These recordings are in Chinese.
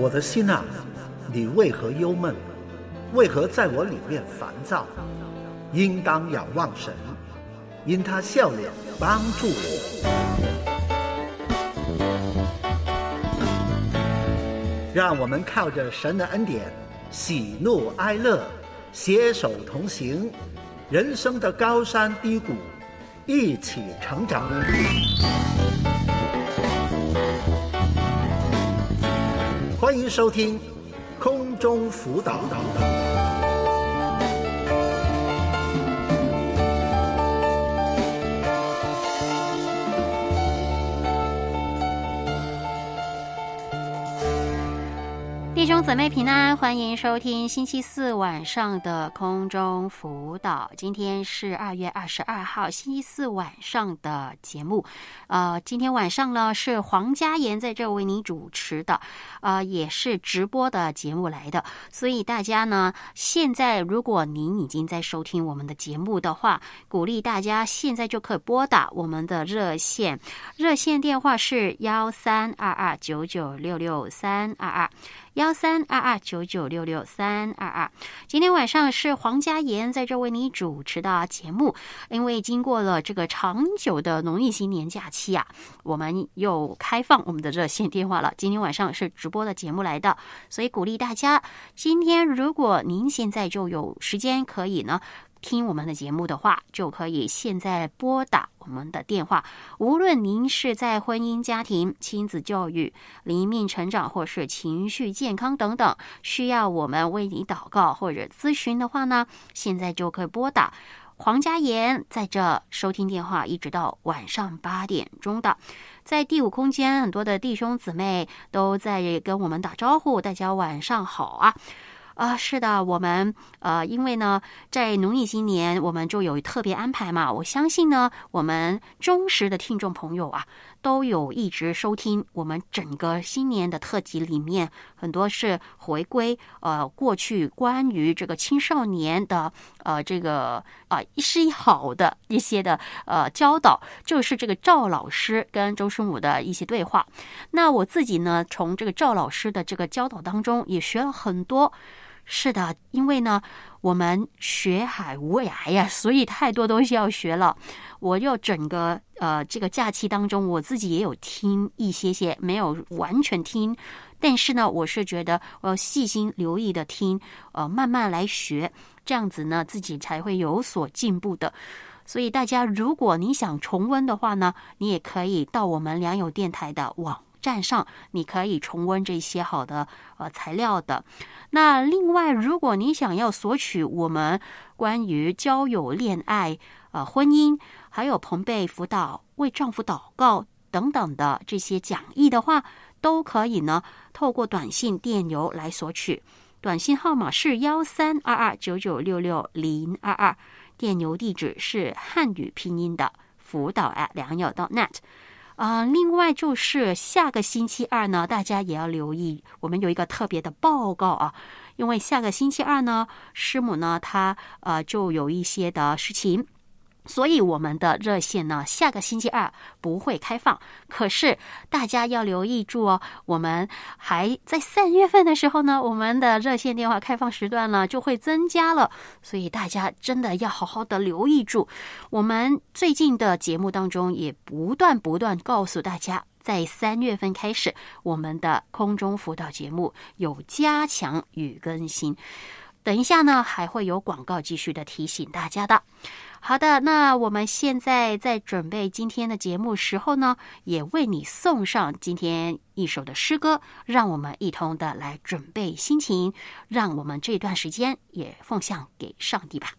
我的心啊，你为何忧闷？为何在我里面烦躁？应当仰望神，因他笑脸帮助我。让我们靠着神的恩典，喜怒哀乐，携手同行，人生的高山低谷，一起成长。收听空中辅导。兄姊妹平安，欢迎收听星期四晚上的空中辅导。今天是二月二十二号，星期四晚上的节目。呃，今天晚上呢是黄家妍在这为您主持的，呃，也是直播的节目来的。所以大家呢，现在如果您已经在收听我们的节目的话，鼓励大家现在就可以拨打我们的热线，热线电话是幺三二二九九六六三二二。幺三二二九九六六三二二，今天晚上是黄家妍在这为你主持的节目。因为经过了这个长久的农历新年假期啊，我们又开放我们的热线电话了。今天晚上是直播的节目来的，所以鼓励大家，今天如果您现在就有时间可以呢。听我们的节目的话，就可以现在拨打我们的电话。无论您是在婚姻家庭、亲子教育、灵命成长，或是情绪健康等等，需要我们为你祷告或者咨询的话呢，现在就可以拨打黄家妍在这收听电话，一直到晚上八点钟的。在第五空间，很多的弟兄姊妹都在跟我们打招呼，大家晚上好啊。啊，是的，我们呃，因为呢，在农历新年，我们就有特别安排嘛。我相信呢，我们忠实的听众朋友啊，都有一直收听我们整个新年的特辑，里面很多是回归呃过去关于这个青少年的呃这个啊一是一好的一些的呃教导，就是这个赵老师跟周师母的一些对话。那我自己呢，从这个赵老师的这个教导当中，也学了很多。是的，因为呢，我们学海无涯呀，所以太多东西要学了。我又整个呃这个假期当中，我自己也有听一些些，没有完全听，但是呢，我是觉得我要细心留意的听，呃，慢慢来学，这样子呢，自己才会有所进步的。所以大家，如果你想重温的话呢，你也可以到我们良友电台的网。站上，你可以重温这些好的呃材料的。那另外，如果你想要索取我们关于交友、恋爱、呃婚姻，还有朋辈辅导、为丈夫祷告等等的这些讲义的话，都可以呢，透过短信、电邮来索取。短信号码是幺三二二九九六六零二二，电邮地址是汉语拼音的辅导 at 良友 .net。啊，另外就是下个星期二呢，大家也要留意，我们有一个特别的报告啊，因为下个星期二呢，师母呢，她呃就有一些的事情。所以我们的热线呢，下个星期二不会开放。可是大家要留意住哦，我们还在三月份的时候呢，我们的热线电话开放时段呢就会增加了。所以大家真的要好好的留意住。我们最近的节目当中也不断不断告诉大家，在三月份开始，我们的空中辅导节目有加强与更新。等一下呢，还会有广告继续的提醒大家的。好的，那我们现在在准备今天的节目时候呢，也为你送上今天一首的诗歌，让我们一同的来准备心情，让我们这段时间也奉献给上帝吧。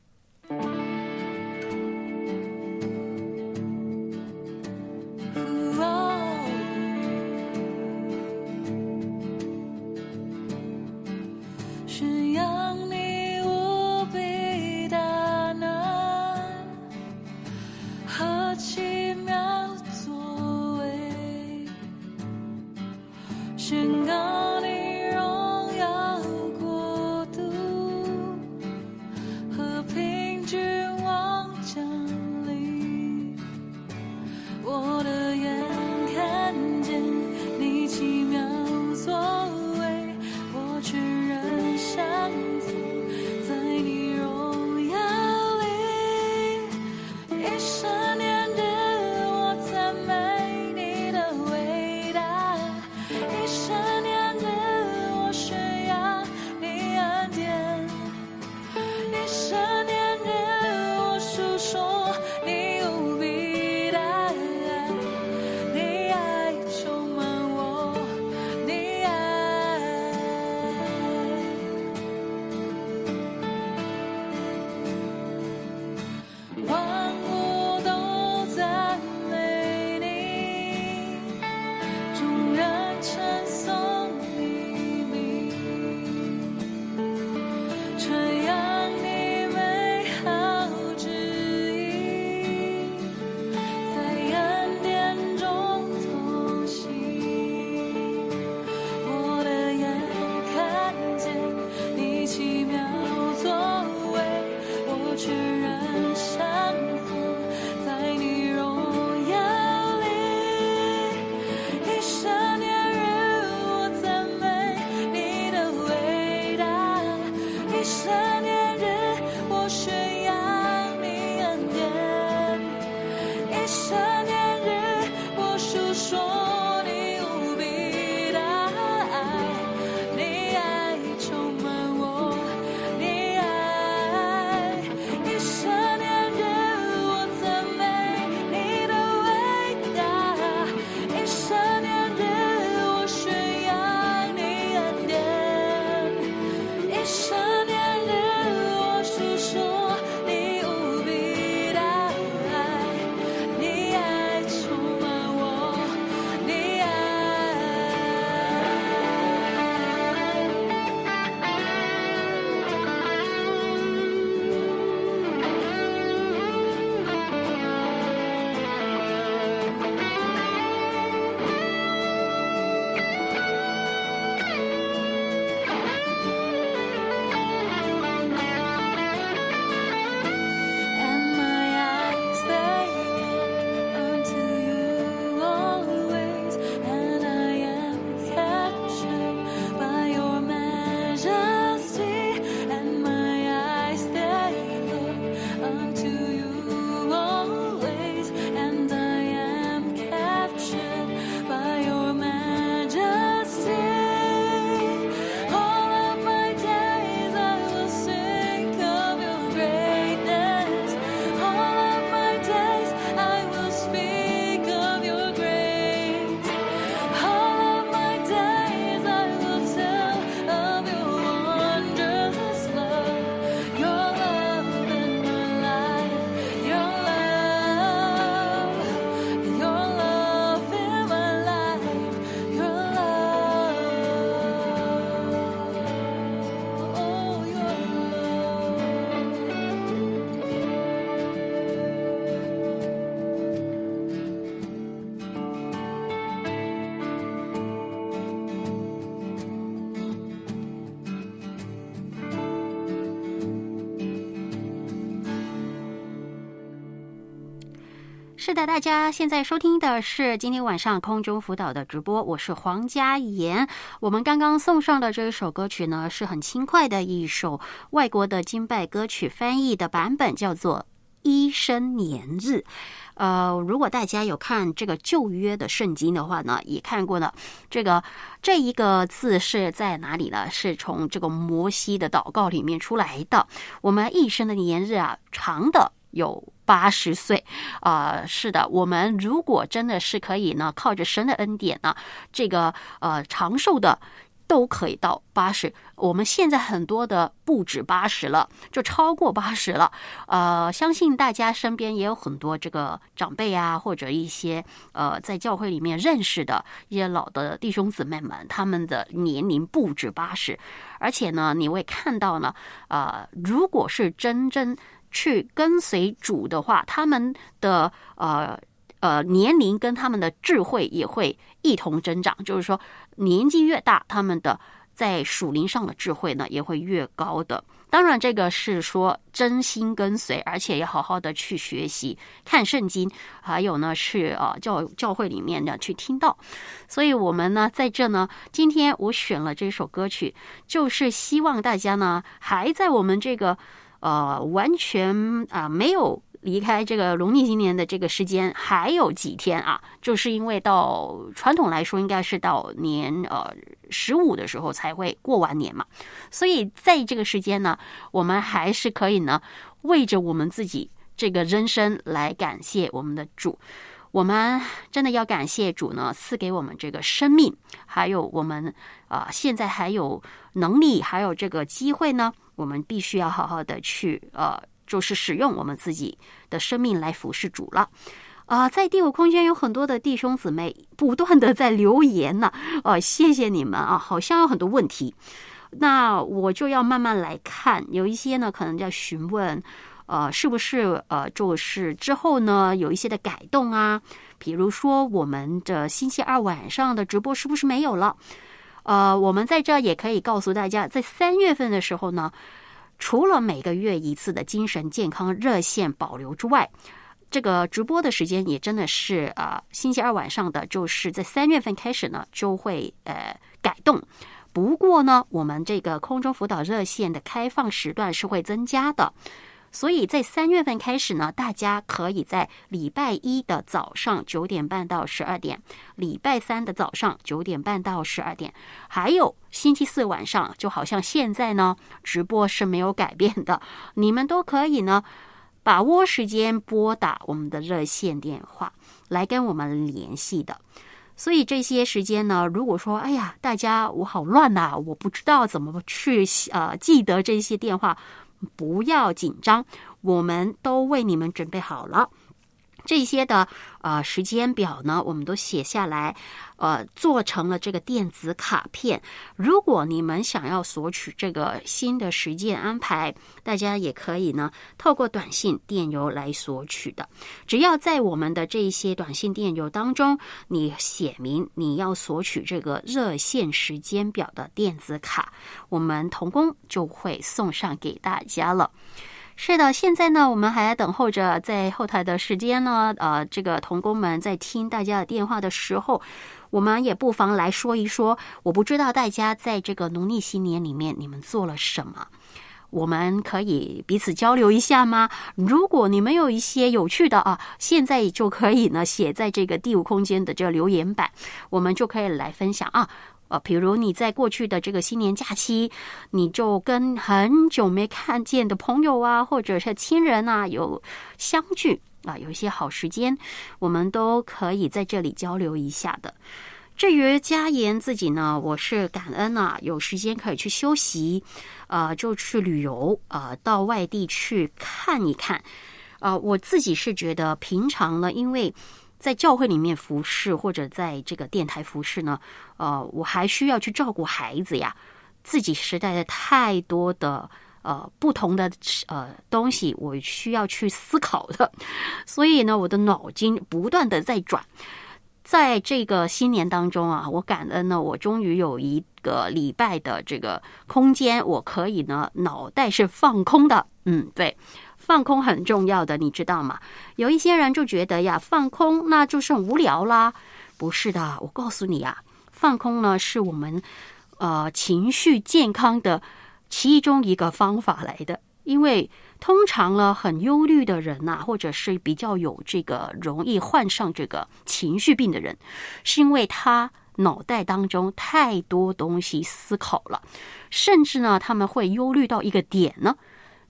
是的，大家现在收听的是今天晚上空中辅导的直播，我是黄佳妍。我们刚刚送上的这一首歌曲呢，是很轻快的一首外国的金拜歌曲翻译的版本，叫做《医生年日》。呃，如果大家有看这个旧约的圣经的话呢，也看过了。这个这一个字是在哪里呢？是从这个摩西的祷告里面出来的。我们一生的年日啊，长的有。八十岁，啊，是的，我们如果真的是可以呢，靠着神的恩典呢，这个呃长寿的都可以到八十。我们现在很多的不止八十了，就超过八十了。呃，相信大家身边也有很多这个长辈啊，或者一些呃在教会里面认识的一些老的弟兄姊妹们，他们的年龄不止八十，而且呢，你会看到呢，呃，如果是真正。去跟随主的话，他们的呃呃年龄跟他们的智慧也会一同增长。就是说，年纪越大，他们的在属灵上的智慧呢也会越高的。当然，这个是说真心跟随，而且要好好的去学习看圣经，还有呢是呃教教会里面的去听到。所以，我们呢在这呢，今天我选了这首歌曲，就是希望大家呢还在我们这个。呃，完全啊没有离开这个农历新年的这个时间，还有几天啊？就是因为到传统来说，应该是到年呃十五的时候才会过完年嘛。所以在这个时间呢，我们还是可以呢，为着我们自己这个人生来感谢我们的主。我们真的要感谢主呢，赐给我们这个生命，还有我们啊，现在还有能力，还有这个机会呢。我们必须要好好的去呃，就是使用我们自己的生命来服侍主了啊！在第五空间有很多的弟兄姊妹不断的在留言呢，呃，谢谢你们啊！好像有很多问题，那我就要慢慢来看。有一些呢，可能要询问，呃，是不是呃，就是之后呢有一些的改动啊？比如说我们的星期二晚上的直播是不是没有了？呃，我们在这也可以告诉大家，在三月份的时候呢，除了每个月一次的精神健康热线保留之外，这个直播的时间也真的是呃星期二晚上的，就是在三月份开始呢就会呃改动。不过呢，我们这个空中辅导热线的开放时段是会增加的。所以在三月份开始呢，大家可以在礼拜一的早上九点半到十二点，礼拜三的早上九点半到十二点，还有星期四晚上，就好像现在呢，直播是没有改变的，你们都可以呢把握时间拨打我们的热线电话来跟我们联系的。所以这些时间呢，如果说哎呀，大家我好乱呐，我不知道怎么去呃记得这些电话。不要紧张，我们都为你们准备好了。这些的呃时间表呢，我们都写下来，呃，做成了这个电子卡片。如果你们想要索取这个新的时间安排，大家也可以呢，透过短信、电邮来索取的。只要在我们的这些短信、电邮当中，你写明你要索取这个热线时间表的电子卡，我们童工就会送上给大家了。是的，现在呢，我们还在等候着在后台的时间呢。呃，这个童工们在听大家的电话的时候，我们也不妨来说一说。我不知道大家在这个农历新年里面你们做了什么，我们可以彼此交流一下吗？如果你们有一些有趣的啊，现在就可以呢写在这个第五空间的这个留言板，我们就可以来分享啊。呃，比如你在过去的这个新年假期，你就跟很久没看见的朋友啊，或者是亲人啊，有相聚啊，有一些好时间，我们都可以在这里交流一下的。至于佳言自己呢，我是感恩啊，有时间可以去休息，呃，就去旅游，呃，到外地去看一看。呃，我自己是觉得平常呢，因为。在教会里面服侍，或者在这个电台服侍呢，呃，我还需要去照顾孩子呀，自己实在的太多的呃不同的呃东西，我需要去思考的，所以呢，我的脑筋不断的在转。在这个新年当中啊，我感恩呢，我终于有一个礼拜的这个空间，我可以呢脑袋是放空的，嗯，对。放空很重要的，你知道吗？有一些人就觉得呀，放空那就是无聊啦。不是的，我告诉你啊，放空呢是我们呃情绪健康的其中一个方法来的。因为通常呢，很忧虑的人呐，或者是比较有这个容易患上这个情绪病的人，是因为他脑袋当中太多东西思考了，甚至呢，他们会忧虑到一个点呢。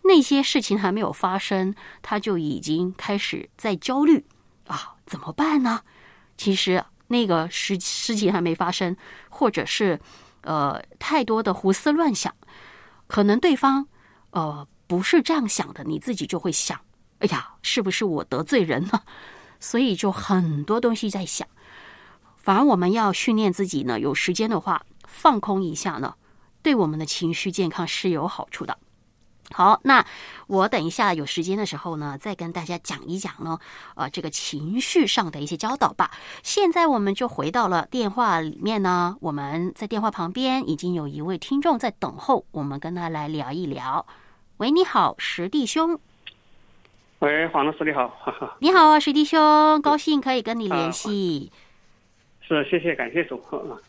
那些事情还没有发生，他就已经开始在焦虑啊，怎么办呢？其实那个事事情还没发生，或者是呃太多的胡思乱想，可能对方呃不是这样想的，你自己就会想，哎呀，是不是我得罪人了？所以就很多东西在想。反而我们要训练自己呢，有时间的话放空一下呢，对我们的情绪健康是有好处的。好，那我等一下有时间的时候呢，再跟大家讲一讲呢，呃，这个情绪上的一些教导吧。现在我们就回到了电话里面呢，我们在电话旁边已经有一位听众在等候，我们跟他来聊一聊。喂，你好，石弟兄。喂，黄老师你好。你好啊，石弟兄，高兴可以跟你联系。是，谢谢，感谢主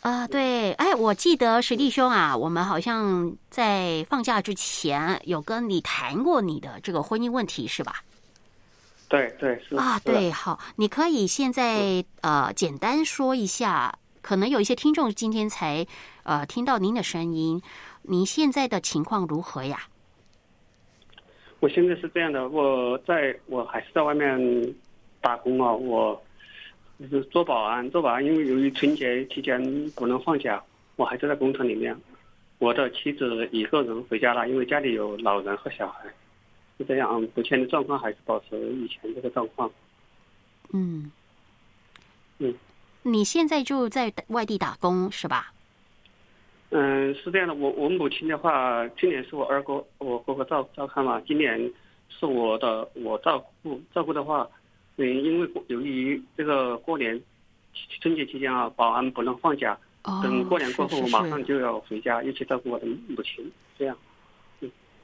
啊！对，哎，我记得史弟兄啊，我们好像在放假之前有跟你谈过你的这个婚姻问题，是吧？对对是啊，对，好，你可以现在呃简单说一下，可能有一些听众今天才呃听到您的声音，您现在的情况如何呀？我现在是这样的，我在我还是在外面打工啊，我。就是做保安，做保安，因为由于春节期间不能放假，我还是在工厂里面。我的妻子一个人回家了，因为家里有老人和小孩，是这样。目前的状况还是保持以前这个状况。嗯，嗯，你现在就在外地打工是吧？嗯，是这样的。我我母亲的话，去年是我二哥我哥哥照照看嘛，今年是我的我照顾照顾的话。对，因为由于这个过年春节期间啊，保安不能放假，等过年过后，我马上就要回家一起照顾我的母亲，这样。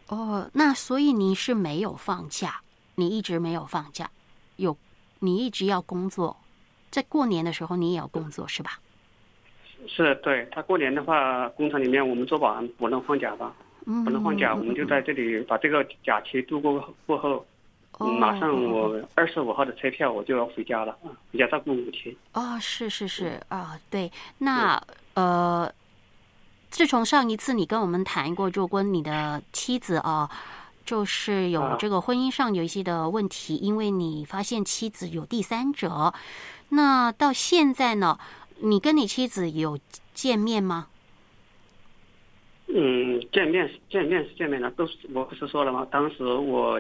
哦，那所以你是没有放假，你一直没有放假，有你一直要工作，在过年的时候你也要工作是吧？是，对他过年的话，工厂里面我们做保安不能放假吧，不能放假，我们就在这里把这个假期度过过后。马上我二十五号的车票，我就要回家了啊，回家照顾母亲。哦，是是是啊，对，那呃，自从上一次你跟我们谈过，就跟你的妻子啊，就是有这个婚姻上有一些的问题，因为你发现妻子有第三者，那到现在呢，你跟你妻子有见面吗？嗯，见面见面是见面了，都是我不是说了吗？当时我。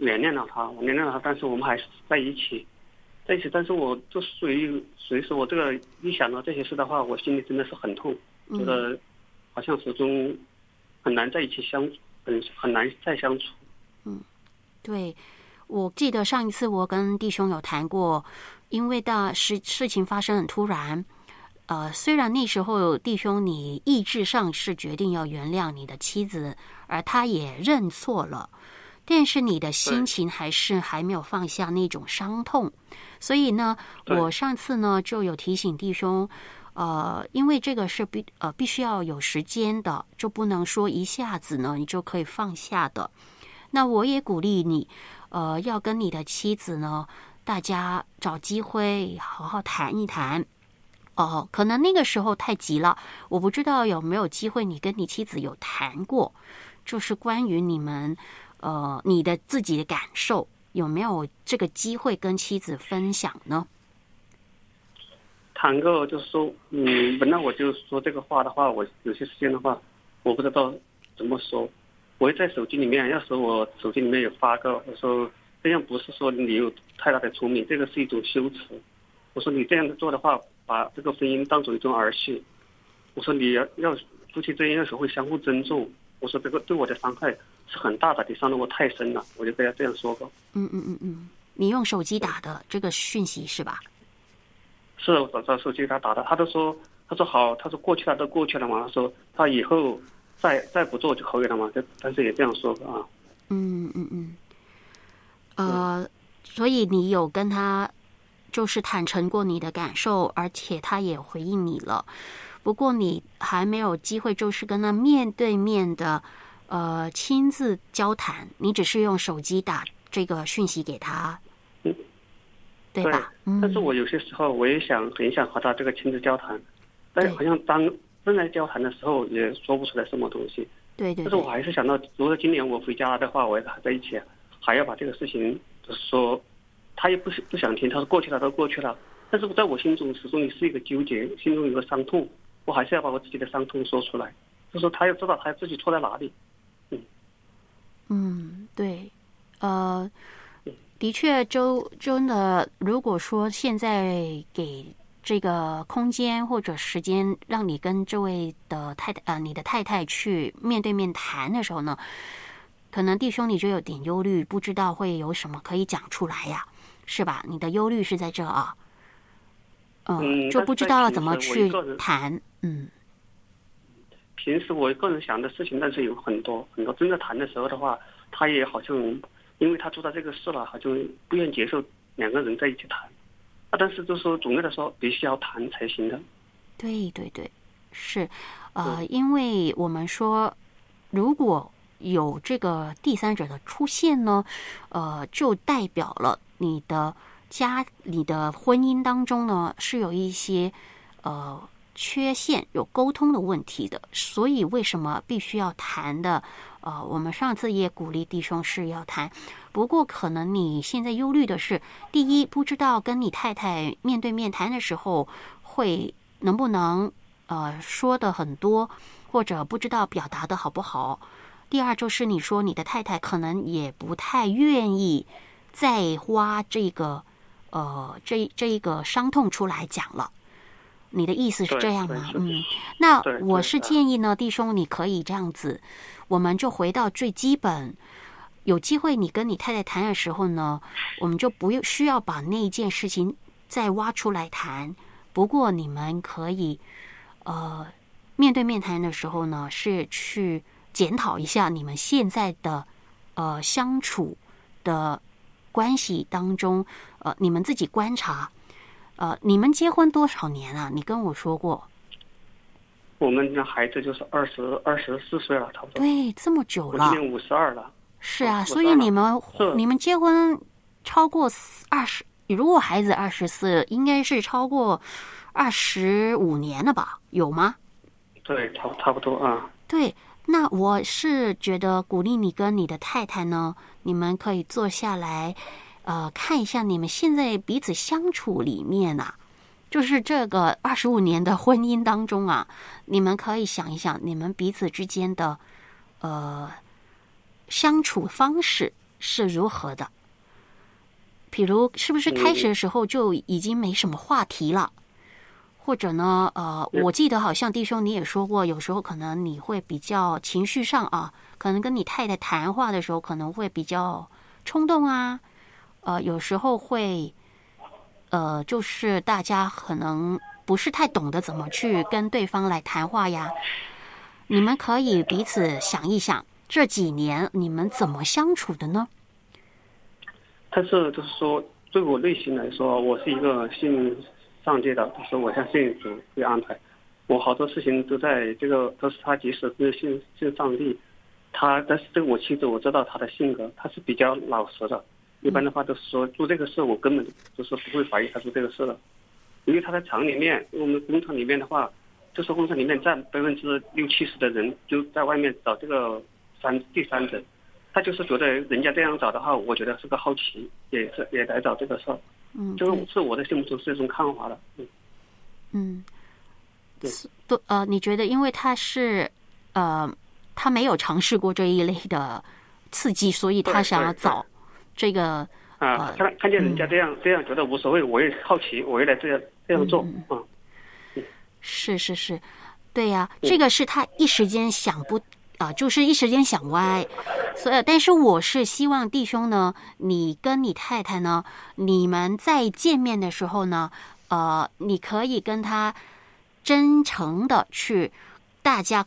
原谅了他，我原谅了他，但是我们还是在一起，在一起。但是我就属于属于说，我这个一想到这些事的话，我心里真的是很痛，觉得好像始终很难在一起相处，很很难再相处。嗯，对，我记得上一次我跟弟兄有谈过，因为大事事情发生很突然，呃，虽然那时候弟兄你意志上是决定要原谅你的妻子，而他也认错了。但是你的心情还是还没有放下那种伤痛，所以呢，我上次呢就有提醒弟兄，呃，因为这个是必呃必须要有时间的，就不能说一下子呢你就可以放下的。那我也鼓励你，呃，要跟你的妻子呢，大家找机会好好谈一谈。哦，可能那个时候太急了，我不知道有没有机会你跟你妻子有谈过，就是关于你们。呃，你的自己的感受有没有这个机会跟妻子分享呢？谈过就是说，嗯，本来我就说这个话的话，我有些时间的话，我不知道怎么说。我会在手机里面，要是我手机里面有发个，我说这样不是说你有太大的聪明，这个是一种羞耻。我说你这样做的话，把这个婚姻当做一种儿戏。我说你要要夫妻之间要学会相互尊重。我说这个对我的伤害。是很大的，你伤的我太深了，我就跟他这样说过。嗯嗯嗯嗯，你用手机打的这个讯息是吧？是，我找找手机给他打的，他都说，他说好，他说过去了都过去了嘛，他说他以后再再不做就可以了嘛，就但是也这样说过啊。嗯嗯嗯，呃，所以你有跟他就是坦诚过你的感受，而且他也回应你了。不过你还没有机会，就是跟他面对面的呃亲自交谈，你只是用手机打这个讯息给他，嗯，对吧？嗯。但是我有些时候我也想很想和他这个亲自交谈，但是好像当正在交谈的时候也说不出来什么东西。对对。但是我还是想到，如果今年我回家的话，我还在一起，还要把这个事情就是说，他也不不想听，他说过去了都过去了，但是在我心中始终也是一个纠结，心中有个伤痛。我还是要把我自己的伤痛说出来，就说他要知道他自己错在哪里。嗯，嗯，对，呃，的确，周真的，如果说现在给这个空间或者时间，让你跟这位的太太呃，你的太太去面对面谈的时候呢，可能弟兄你就有点忧虑，不知道会有什么可以讲出来呀，是吧？你的忧虑是在这啊。嗯，就不知道怎么去谈。嗯，平时我个人想的事情，但是有很多很多。真的谈的时候的话，他也好像，因为他做到这个事了，好像不愿意接受两个人在一起谈。啊，但是就说总的来说，必须要谈才行的。对对对，是，呃，因为我们说，如果有这个第三者的出现呢，呃，就代表了你的。家你的婚姻当中呢，是有一些呃缺陷，有沟通的问题的，所以为什么必须要谈的？呃，我们上次也鼓励弟兄是要谈，不过可能你现在忧虑的是，第一，不知道跟你太太面对面谈的时候会能不能呃说的很多，或者不知道表达的好不好；第二，就是你说你的太太可能也不太愿意再花这个。呃，这这一个伤痛出来讲了，你的意思是这样吗？嗯，那我是建议呢，弟兄，你可以这样子，我们就回到最基本，有机会你跟你太太谈的时候呢，我们就不用需要把那一件事情再挖出来谈。不过你们可以，呃，面对面谈的时候呢，是去检讨一下你们现在的呃相处的。关系当中，呃，你们自己观察，呃，你们结婚多少年啊？你跟我说过，我们的孩子就是二十二十四岁了，差不多。对，这么久了。今年五十二了。是啊，所以你们你们结婚超过二十，如果孩子二十四，应该是超过二十五年了吧？有吗？对，差差不多啊。对。那我是觉得鼓励你跟你的太太呢，你们可以坐下来，呃，看一下你们现在彼此相处里面啊，就是这个二十五年的婚姻当中啊，你们可以想一想你们彼此之间的呃相处方式是如何的，比如是不是开始的时候就已经没什么话题了？或者呢，呃，我记得好像弟兄你也说过，有时候可能你会比较情绪上啊，可能跟你太太谈话的时候可能会比较冲动啊，呃，有时候会，呃，就是大家可能不是太懂得怎么去跟对方来谈话呀。你们可以彼此想一想，这几年你们怎么相处的呢？但是就是说，对我内心来说，我是一个信。上界的，就是我相信主会安排，我好多事情都在这个都是他及时是信信上帝，他但是这个我妻子我知道他的性格，他是比较老实的，一般的话都是说做这个事我根本就是不会怀疑他做这个事的，因为他在厂里面，我们工厂里面的话，就是工厂里面占百分之六七十的人就在外面找这个三第三者，他就是觉得人家这样找的话，我觉得是个好奇，也是也来找这个事儿。嗯，就是是我的心目中是一种看法的，嗯，嗯，对，都呃，你觉得，因为他是呃，他没有尝试过这一类的刺激，所以他想要找这个啊，看看见人家这样这样觉得无所谓，我也好奇，我也来这样这样做啊，是是是，对呀，这个是他一时间想不。啊，就是一时间想歪，所以，但是我是希望弟兄呢，你跟你太太呢，你们在见面的时候呢，呃，你可以跟他真诚的去，大家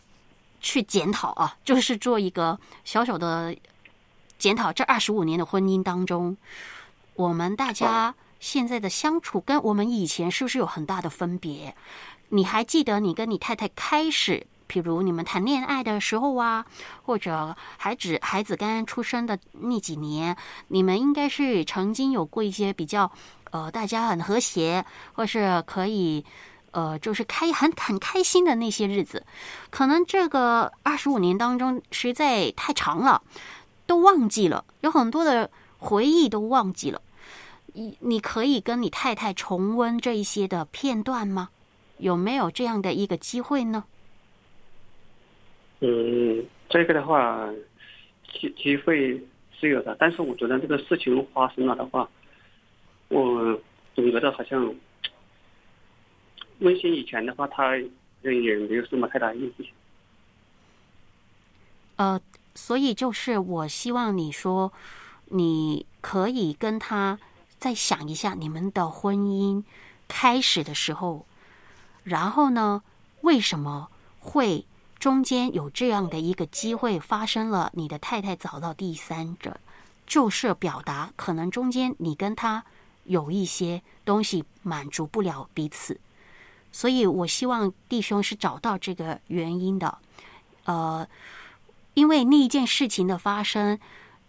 去检讨啊，就是做一个小小的检讨这二十五年的婚姻当中，我们大家现在的相处跟我们以前是不是有很大的分别？你还记得你跟你太太开始，譬如你们谈恋爱的时候啊，或者孩子孩子刚刚出生的那几年，你们应该是曾经有过一些比较呃，大家很和谐，或是可以。呃，就是开很很开心的那些日子，可能这个二十五年当中实在太长了，都忘记了，有很多的回忆都忘记了。你你可以跟你太太重温这一些的片段吗？有没有这样的一个机会呢？嗯，这个的话，机机会是有的，但是我觉得这个事情发生了的话，我总觉得好像。温馨以前的话，他也没有什么太大意义。呃，所以就是我希望你说，你可以跟他再想一下你们的婚姻开始的时候，然后呢，为什么会中间有这样的一个机会发生了？你的太太找到第三者，就是表达可能中间你跟他有一些东西满足不了彼此。所以我希望弟兄是找到这个原因的，呃，因为那一件事情的发生，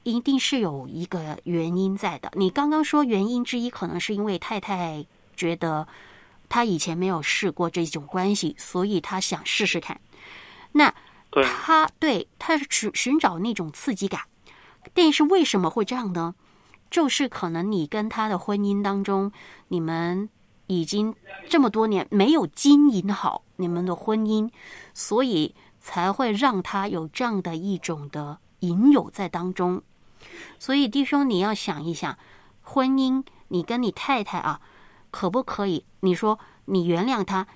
一定是有一个原因在的。你刚刚说原因之一，可能是因为太太觉得他以前没有试过这种关系，所以他想试试看。那他对他是寻寻找那种刺激感，但是为什么会这样呢？就是可能你跟他的婚姻当中，你们。已经这么多年没有经营好你们的婚姻，所以才会让他有这样的一种的引诱在当中。所以弟兄，你要想一想，婚姻你跟你太太啊，可不可以？你说你原谅他，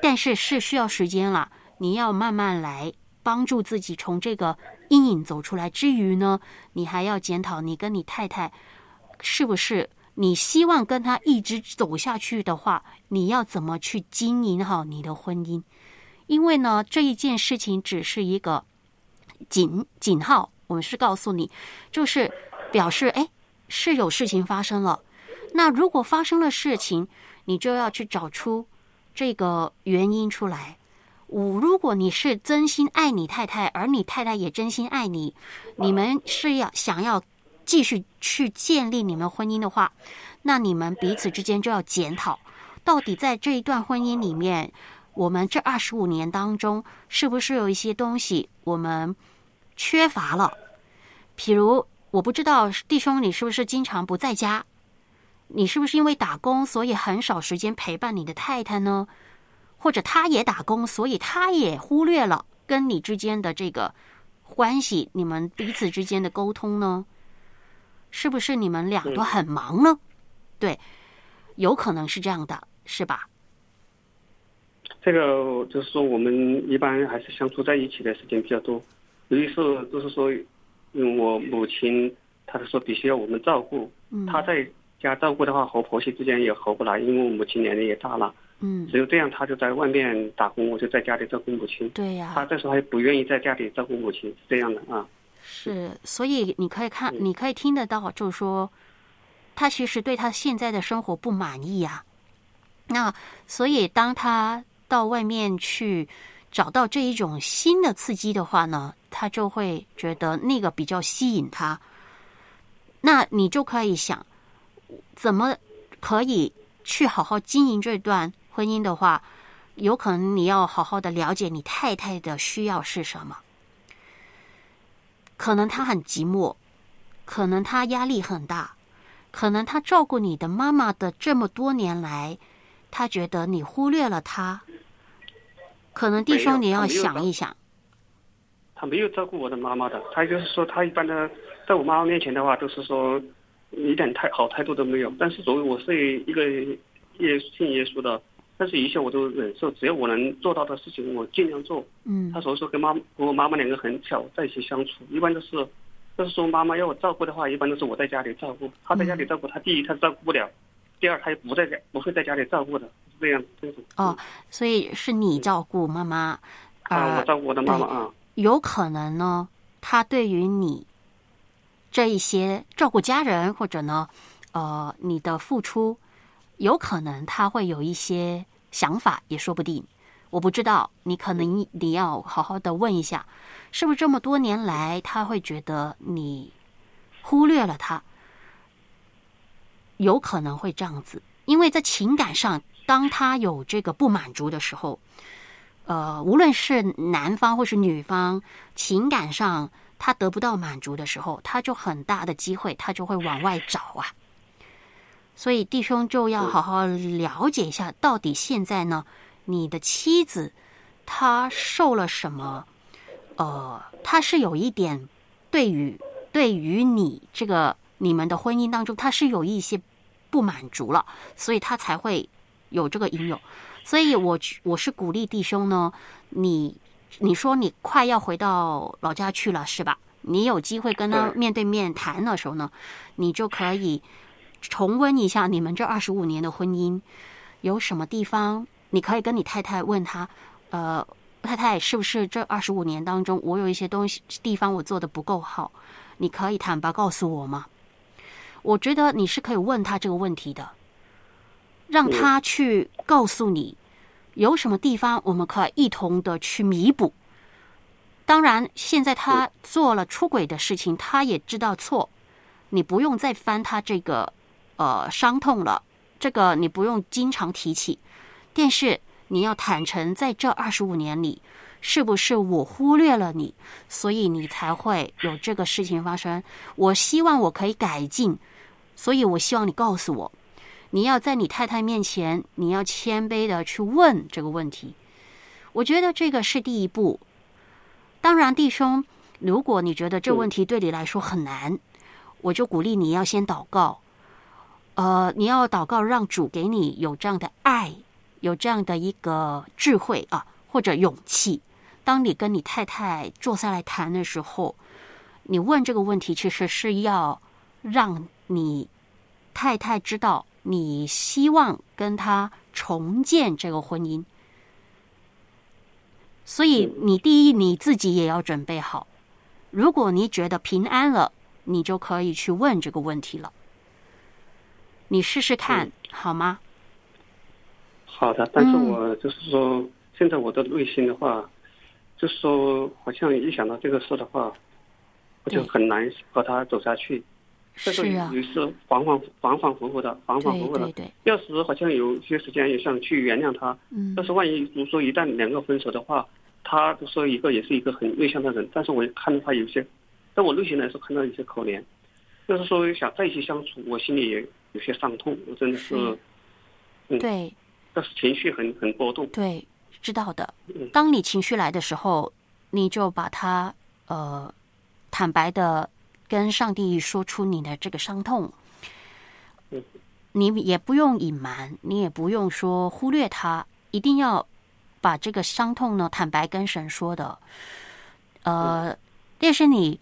但是是需要时间了，你要慢慢来帮助自己从这个阴影走出来。之余呢，你还要检讨你跟你太太是不是。你希望跟他一直走下去的话，你要怎么去经营好你的婚姻？因为呢，这一件事情只是一个警警号，我们是告诉你，就是表示哎，是有事情发生了。那如果发生了事情，你就要去找出这个原因出来。我如果你是真心爱你太太，而你太太也真心爱你，你们是要想要。继续去建立你们婚姻的话，那你们彼此之间就要检讨，到底在这一段婚姻里面，我们这二十五年当中，是不是有一些东西我们缺乏了？譬如，我不知道弟兄你是不是经常不在家，你是不是因为打工，所以很少时间陪伴你的太太呢？或者他也打工，所以他也忽略了跟你之间的这个关系，你们彼此之间的沟通呢？是不是你们俩都很忙呢？对，有可能是这样的，是吧？这个就是说，我们一般还是相处在一起的时间比较多。有的时候就是说，因为我母亲，她是说必须要我们照顾。嗯。她在家照顾的话，和婆媳之间也合不来，因为我母亲年龄也大了。嗯。只有这样，她就在外面打工，我就在家里照顾母亲。对呀。她这时候还不愿意在家里照顾母亲，是这样的啊。是，所以你可以看，你可以听得到，就是说，她其实对她现在的生活不满意呀。那所以，当他到外面去找到这一种新的刺激的话呢，他就会觉得那个比较吸引他。那你就可以想，怎么可以去好好经营这段婚姻的话，有可能你要好好的了解你太太的需要是什么。可能他很寂寞，可能他压力很大，可能他照顾你的妈妈的这么多年来，他觉得你忽略了他。可能弟兄你要想一想。他没有照顾我的妈妈的，他就是说他一般的，在我妈妈面前的话都是说一点太好态度都没有。但是作为我是一个耶信耶稣的。但是，一切我都忍受，只要我能做到的事情，我尽量做。嗯。他所以说跟妈和我妈妈两个很巧在一起相处，一般都是，就是说妈妈要我照顾的话，一般都是我在家里照顾。他在家里照顾，他第一他照顾不了，第二他也不在家，不会在家里照顾的，是这样这种。哦，所以是你照顾妈妈。啊，我照顾我的妈妈啊。有可能呢，他对于你这一些照顾家人或者呢，呃，你的付出，有可能他会有一些想法，也说不定。我不知道，你可能你要好好的问一下，是不是这么多年来他会觉得你忽略了他？有可能会这样子，因为在情感上，当他有这个不满足的时候，呃，无论是男方或是女方，情感上他得不到满足的时候，他就很大的机会，他就会往外找啊。所以弟兄就要好好了解一下，到底现在呢？你的妻子，她受了什么？呃，她是有一点对于对于你这个你们的婚姻当中，她是有一些不满足了，所以他才会有这个引诱。所以我我是鼓励弟兄呢，你你说你快要回到老家去了是吧？你有机会跟他面对面谈的时候呢，你就可以重温一下你们这二十五年的婚姻有什么地方。你可以跟你太太问他，呃，太太是不是这二十五年当中，我有一些东西地方我做的不够好？你可以坦白告诉我吗？我觉得你是可以问他这个问题的，让他去告诉你有什么地方我们可以一同的去弥补。当然，现在他做了出轨的事情，他也知道错，你不用再翻他这个呃伤痛了，这个你不用经常提起。但是你要坦诚，在这二十五年里，是不是我忽略了你，所以你才会有这个事情发生？我希望我可以改进，所以我希望你告诉我，你要在你太太面前，你要谦卑的去问这个问题。我觉得这个是第一步。当然，弟兄，如果你觉得这问题对你来说很难，我就鼓励你要先祷告。呃，你要祷告，让主给你有这样的爱。有这样的一个智慧啊，或者勇气，当你跟你太太坐下来谈的时候，你问这个问题，其实是要让你太太知道你希望跟他重建这个婚姻。所以，你第一你自己也要准备好。如果你觉得平安了，你就可以去问这个问题了。你试试看好吗？好的，但是我就是说，现在我的内心的话，就是说，好像一想到这个事的话，我就很难和他走下去。是啊。于是反反反反复复的，反反复复的。对。要是好像有些时间也想去原谅他，嗯。但是万一如果说一旦两个分手的话，他说一个也是一个很内向的人，但是我看到他有些，在我内心来说看到有些可怜，就是说想在一起相处，我心里也有些伤痛，我真的是。嗯。对。但是情绪很很波动。对，知道的。当你情绪来的时候，你就把它呃坦白的跟上帝说出你的这个伤痛。你也不用隐瞒，你也不用说忽略他，一定要把这个伤痛呢坦白跟神说的。呃，但是你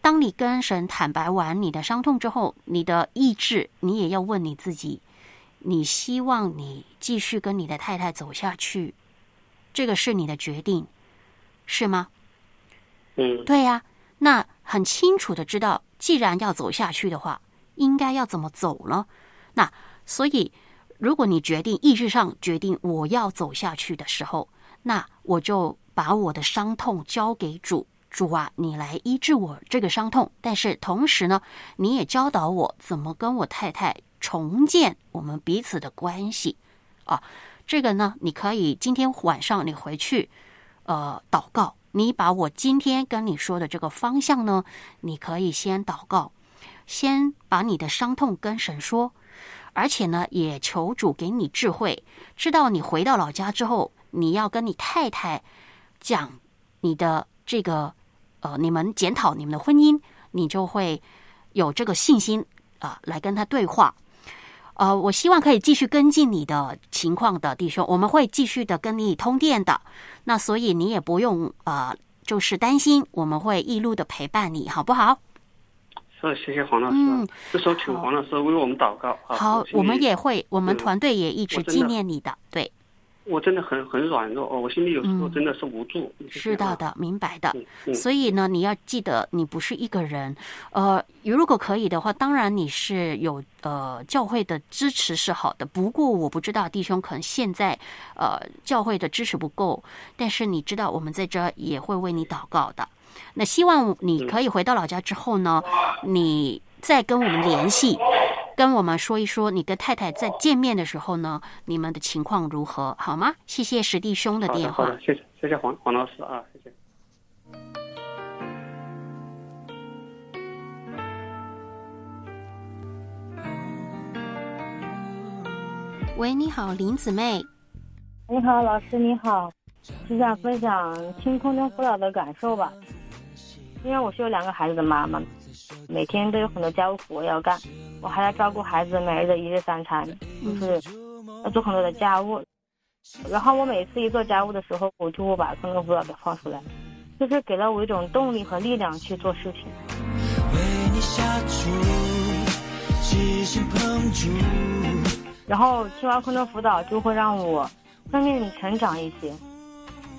当你跟神坦白完你的伤痛之后，你的意志，你也要问你自己。你希望你继续跟你的太太走下去，这个是你的决定，是吗？嗯，对呀。那很清楚的知道，既然要走下去的话，应该要怎么走呢？那所以，如果你决定意志上决定我要走下去的时候，那我就把我的伤痛交给主，主啊，你来医治我这个伤痛。但是同时呢，你也教导我怎么跟我太太。重建我们彼此的关系，啊，这个呢，你可以今天晚上你回去，呃，祷告。你把我今天跟你说的这个方向呢，你可以先祷告，先把你的伤痛跟神说，而且呢，也求主给你智慧，知道你回到老家之后，你要跟你太太讲你的这个，呃，你们检讨你们的婚姻，你就会有这个信心啊，来跟他对话。呃，我希望可以继续跟进你的情况的弟兄，我们会继续的跟你通电的。那所以你也不用呃，就是担心，我们会一路的陪伴你，好不好？是，谢谢黄老师。嗯，这时候请黄老师为我们祷告。好，我们也会，我们团队也一直纪念你的。对，我真的很很软弱哦，我心里有时候真的是无助。知道的，明白的。嗯嗯所以呢，你要记得，你不是一个人。呃，如果可以的话，当然你是有呃教会的支持是好的。不过我不知道弟兄可能现在呃教会的支持不够，但是你知道我们在这儿也会为你祷告的。那希望你可以回到老家之后呢，你再跟我们联系，跟我们说一说你跟太太在见面的时候呢，你们的情况如何，好吗？谢谢史弟兄的电话好的好的，。谢谢谢谢黄黄老师啊，谢谢。喂，你好，林姊妹。你好，老师你好，是想分享听空中辅导的感受吧。因为我是有两个孩子的妈妈，每天都有很多家务活要干，我还要照顾孩子每日的一日三餐，就是要做很多的家务。然后我每次一做家务的时候，我就会把空中辅导给放出来，就是给了我一种动力和力量去做事情。为你下注，细心碰触。然后听完空中辅导，就会让我生命成长一些，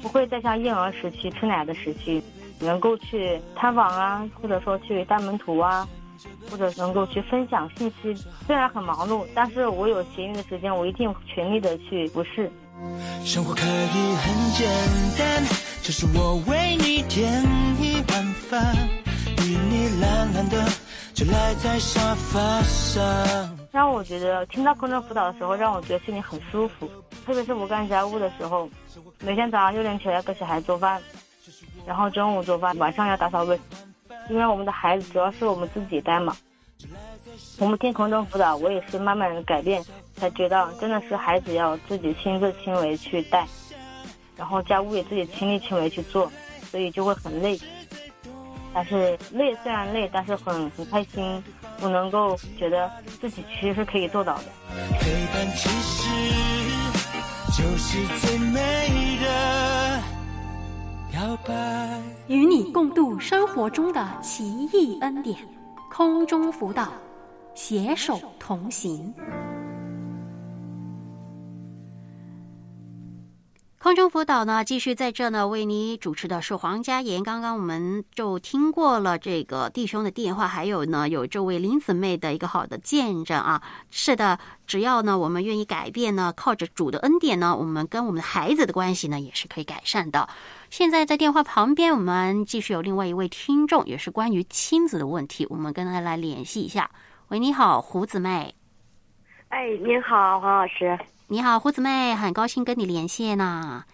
不会再像婴儿时期吃奶的时期，能够去探访啊，或者说去带门徒啊，或者能够去分享信息。虽然很忙碌，但是我有闲余的时间，我一定全力的去不是。生活可以很简单，这是我为你添一碗饭，与你懒懒的就赖在沙发上。让我觉得听到空中辅导的时候，让我觉得心里很舒服。特别是我干家务的时候，每天早上六点起来给小孩做饭，然后中午做饭，晚上要打扫卫生。因为我们的孩子主要是我们自己带嘛，我们听空中辅导，我也是慢慢的改变，才觉得真的是孩子要自己亲自亲为去带，然后家务也自己亲力亲为去做，所以就会很累。但是累虽然累，但是很很开心，我能够觉得自己其实是可以做到的。陪伴其实就是最美的。与你共度生活中的奇异恩典，空中辅导，携手同行。空中辅导呢，继续在这呢，为你主持的是黄家妍。刚刚我们就听过了这个弟兄的电话，还有呢，有这位林姊妹的一个好的见证啊。是的，只要呢，我们愿意改变呢，靠着主的恩典呢，我们跟我们的孩子的关系呢，也是可以改善的。现在在电话旁边，我们继续有另外一位听众，也是关于亲子的问题，我们跟他来联系一下。喂，你好，胡姊妹。哎，您好，黄老师。你好，胡姊妹，很高兴跟你连线呢、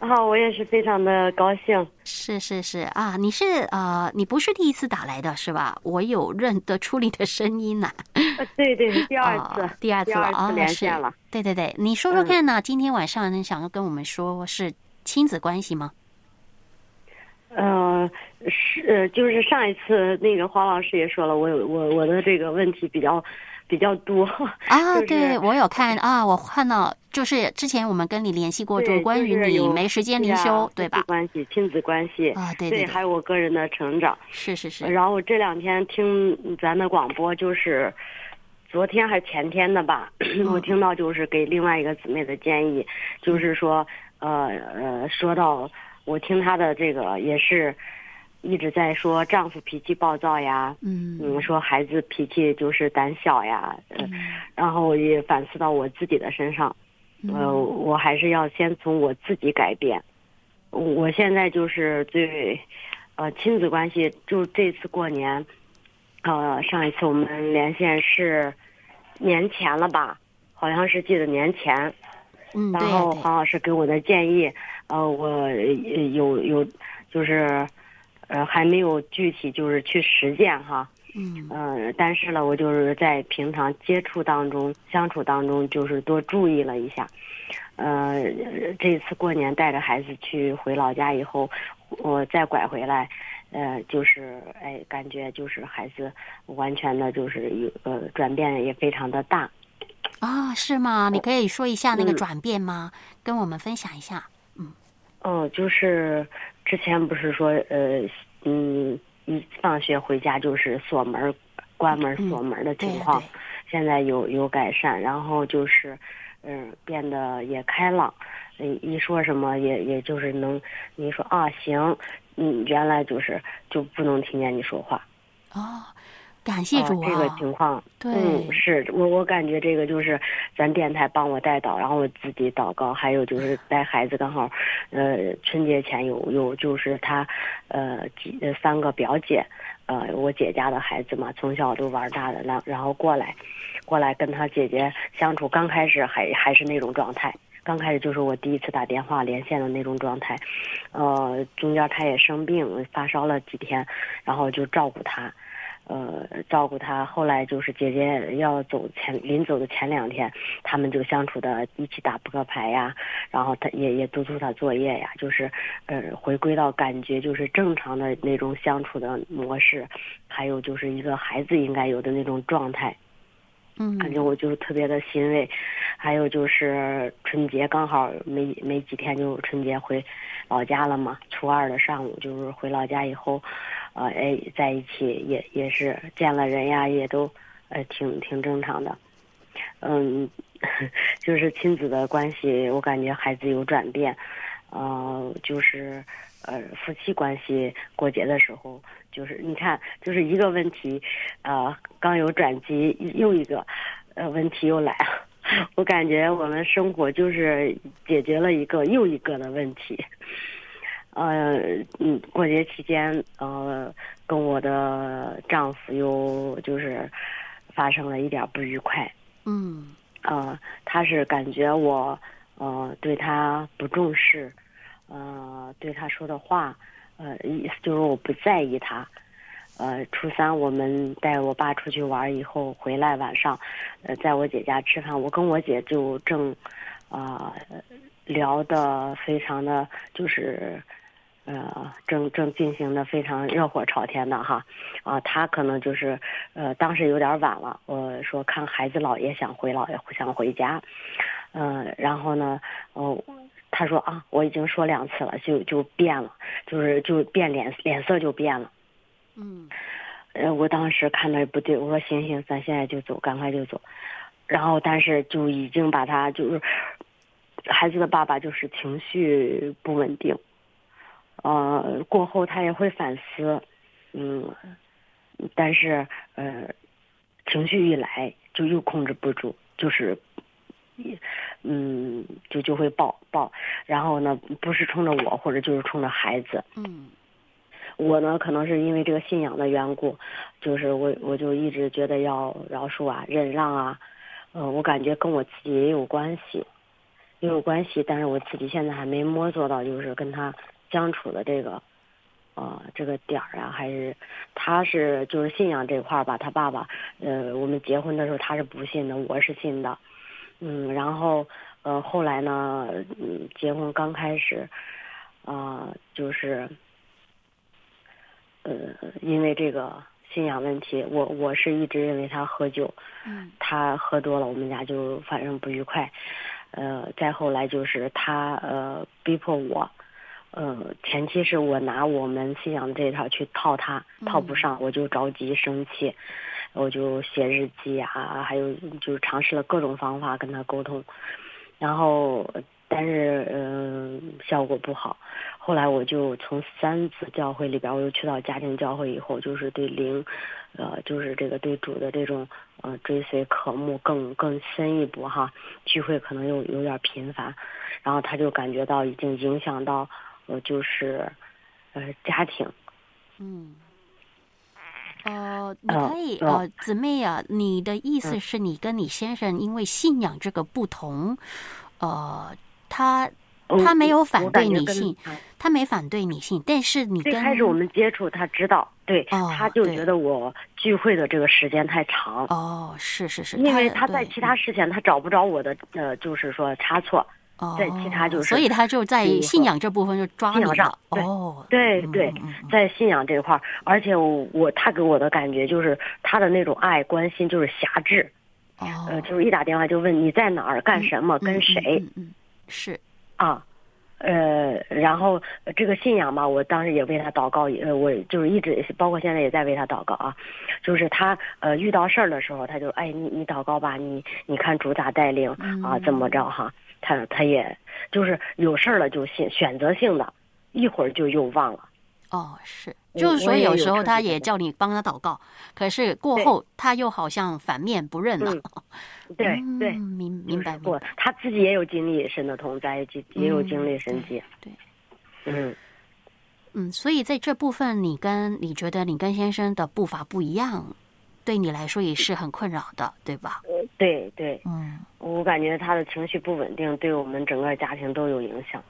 啊，我也是非常的高兴。是是是啊，你是呃，你不是第一次打来的是吧？我有认得出你的声音呢、呃，对对，第二 次，哦第二次第二次了啊，是连线了。对对对，你说说看呢？今天晚上你想要跟我们说是亲子关系吗？呃，是，呃就是上一次那个黄老师也说了，我有我我的这个问题比较比较多。啊，就是对我有看啊，我看到就是之前我们跟你联系过，就对，关于你没时间灵修，对吧？关系、亲子关系啊，对对，对还有我个人的成长。是是是，然后我这两天听咱的广播，就是昨天还是前天的吧，嗯我听到就是给另外一个姊妹的建议，就是说，呃呃，说到我听她的这个也是一直在说丈夫脾气暴躁呀，嗯嗯，说孩子脾气就是胆小呀，嗯，然后也反思到我自己的身上，嗯呃，我还是要先从我自己改变。我现在就是对，呃，亲子关系，就这次过年，呃，上一次我们连线是年前了吧？好像是记得年前，嗯，然后黄老师给我的建议，呃，我呃有有就是，呃，还没有具体就是去实践哈，嗯呃，但是呢，我就是在平常接触当中、相处当中，就是多注意了一下。呃，这次过年带着孩子去回老家以后，我再拐回来，呃，就是哎，感觉就是孩子完全的就是有呃转变也非常的大。啊，是吗？你可以说一下那个嗯转变吗？跟我们分享一下。哦，就是之前不是说呃嗯，一放学回家就是锁门、关门锁门的情况，对，现在有有改善，然后就是嗯、变得也开朗，一一说什么也也就是能，你说啊行，嗯，原来就是就不能听见你说话。哦，感谢主啊！这个情况，对，嗯，是我我感觉这个就是咱电台帮我带祷，然后我自己祷告，还有就是带孩子刚好，呃，春节前有有就是他，呃几三个表姐，呃，我姐家的孩子嘛，从小都玩大的，然然后过来，过来跟他姐姐相处，刚开始还还是那种状态。刚开始就是我第一次打电话连线的那种状态，呃，中间他也生病发烧了几天，然后就照顾他，呃，照顾他。后来就是姐姐要走前临走的前两天，他们就相处的一起打扑克牌呀，然后他也也督促他作业呀，就是呃回归到感觉就是正常的那种相处的模式，还有就是一个孩子应该有的那种状态。嗯，感觉我就是特别的欣慰，还有就是春节刚好没没几天就春节回老家了嘛，初二的上午就是回老家以后，呃，哎，在一起也也是见了人呀，也都呃挺挺正常的，嗯，就是亲子的关系，我感觉孩子有转变，呃，就是呃夫妻关系过节的时候。就是你看，就是一个问题，呃，刚有转机，又一个，呃，问题又来了。我感觉我们生活就是解决了一个又一个的问题。呃，嗯，过节期间，呃，跟我的丈夫又就是发生了一点不愉快。嗯。呃，他是感觉我，呃，对他不重视，呃，对他说的话。呃，意思就是我不在意他。呃，初三我们带我爸出去玩以后回来，晚上，呃，在我姐家吃饭，我跟我姐就正，啊，聊的非常的就是，呃，正正进行的非常热火朝天的哈，啊，他可能就是，呃，当时有点晚了，我说看孩子姥爷想回姥爷想回家，嗯，然后呢，哦。他说啊，我已经说两次了，就就变了，就是就变脸脸色就变了。嗯，呃，我当时看着不对，我说行行，咱现在就走，赶快就走。然后，但是就已经把他就是孩子的爸爸就是情绪不稳定，呃，过后他也会反思，嗯，但是呃，情绪一来就又控制不住，就是。嗯，就就会爆爆，然后呢，不是冲着我，或者就是冲着孩子。嗯，我呢，可能是因为这个信仰的缘故，就是我我就一直觉得要饶恕啊，忍让啊。呃，我感觉跟我自己也有关系，也有关系，但是我自己现在还没摸索到，就是跟他相处的这个，呃，这个点儿啊，还是他是就是信仰这块儿吧。他爸爸，呃，我们结婚的时候他是不信的，我是信的。嗯，然后，呃，后来呢，嗯，结婚刚开始，啊，就是，呃，因为这个信仰问题，我我是一直认为他喝酒，嗯，他喝多了，我们俩就反正不愉快，呃，再后来就是他呃逼迫我，呃，前期是我拿我们信仰这一套去套他，套不上，我就着急生气。我就写日记啊，还有就是尝试了各种方法跟他沟通，然后但是嗯效果不好。后来我就从三次教会里边，我又去到家庭教会以后，就是对灵，呃，就是这个对主的这种呃追随渴慕更更深一步哈。聚会可能又有点频繁，然后他就感觉到已经影响到呃就是呃家庭，嗯。呃，你可以呃，姊妹啊，你的意思是你跟你先生因为信仰这个不同，呃，他他没有反对你信，他没反对你信，但是你最开始我们接触，他知道，对，他就觉得我聚会的这个时间太长。哦，是是是，因为他在其他事情他找不着我的呃，就是说差错。在其他就是，所以他就在信仰这部分就抓了。上，哦，对对，在信仰这块儿，而且我他给我的感觉就是他的那种爱关心就是狭制，呃，就是一打电话就问你在哪儿干什么跟谁，嗯，是啊，呃，然后这个信仰嘛，我当时也为他祷告，呃，我就是一直包括现在也在为他祷告啊，就是他呃遇到事儿的时候，他就哎你你祷告吧，你你看主咋带领啊，怎么着哈。他他也就是有事儿了就选选择性的，一会儿就又忘了。哦，是，就是所以有时候他也叫你帮他祷告，可是过后他又好像反面不认了。对对嗯，明明白明不，，他自己也有经历神的同在，也也有经历神迹。对。嗯，嗯，所以在这部分，你跟你觉得你跟先生的步伐不一样，对你来说也是很困扰的，对吧？对对，嗯我感觉他的情绪不稳定，对我们整个家庭都有影响。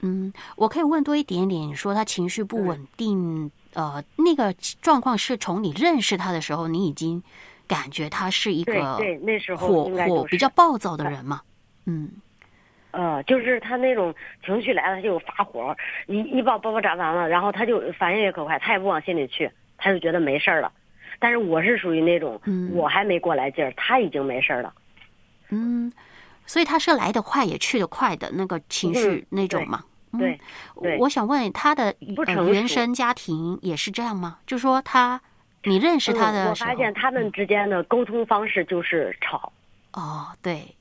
嗯，我可以问多一点点，你说他情绪不稳定，呃，那个状况是从你认识他的时候，你已经感觉他是一个对对，那时候火火比较暴躁的人嘛？嗯呃，就是他那种情绪来了，他就发火，一一爆包包炸完了，然后他就反应也可快，他也不往心里去，他就觉得没事儿了。但是我是属于那种，嗯我还没过来劲儿，他已经没事儿了。嗯，所以他是来得快也去得快的那个情绪那种嘛？嗯对，对我想问他的原生家庭也是这样吗？就说他，你认识他嗯的我发现他们之间的沟通方式就是吵。哦，对，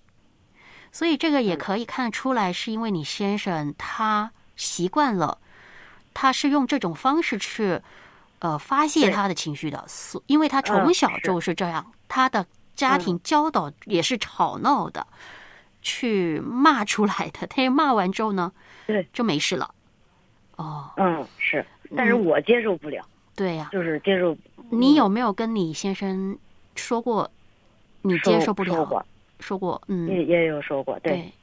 所以这个嗯也可以看出来，是因为你先生他习惯了，他是用这种方式去呃发泄他的情绪的，所因为他从嗯小就是这样，他的家庭嗯教导也是吵闹的，去骂出来的，但是骂完之后呢，对，就没事了。哦，嗯，是，但是嗯我接受不了，对呀、就是接受。你有没有跟你先生说过你接受不了？说过，说过，嗯，也也有说过，对，对。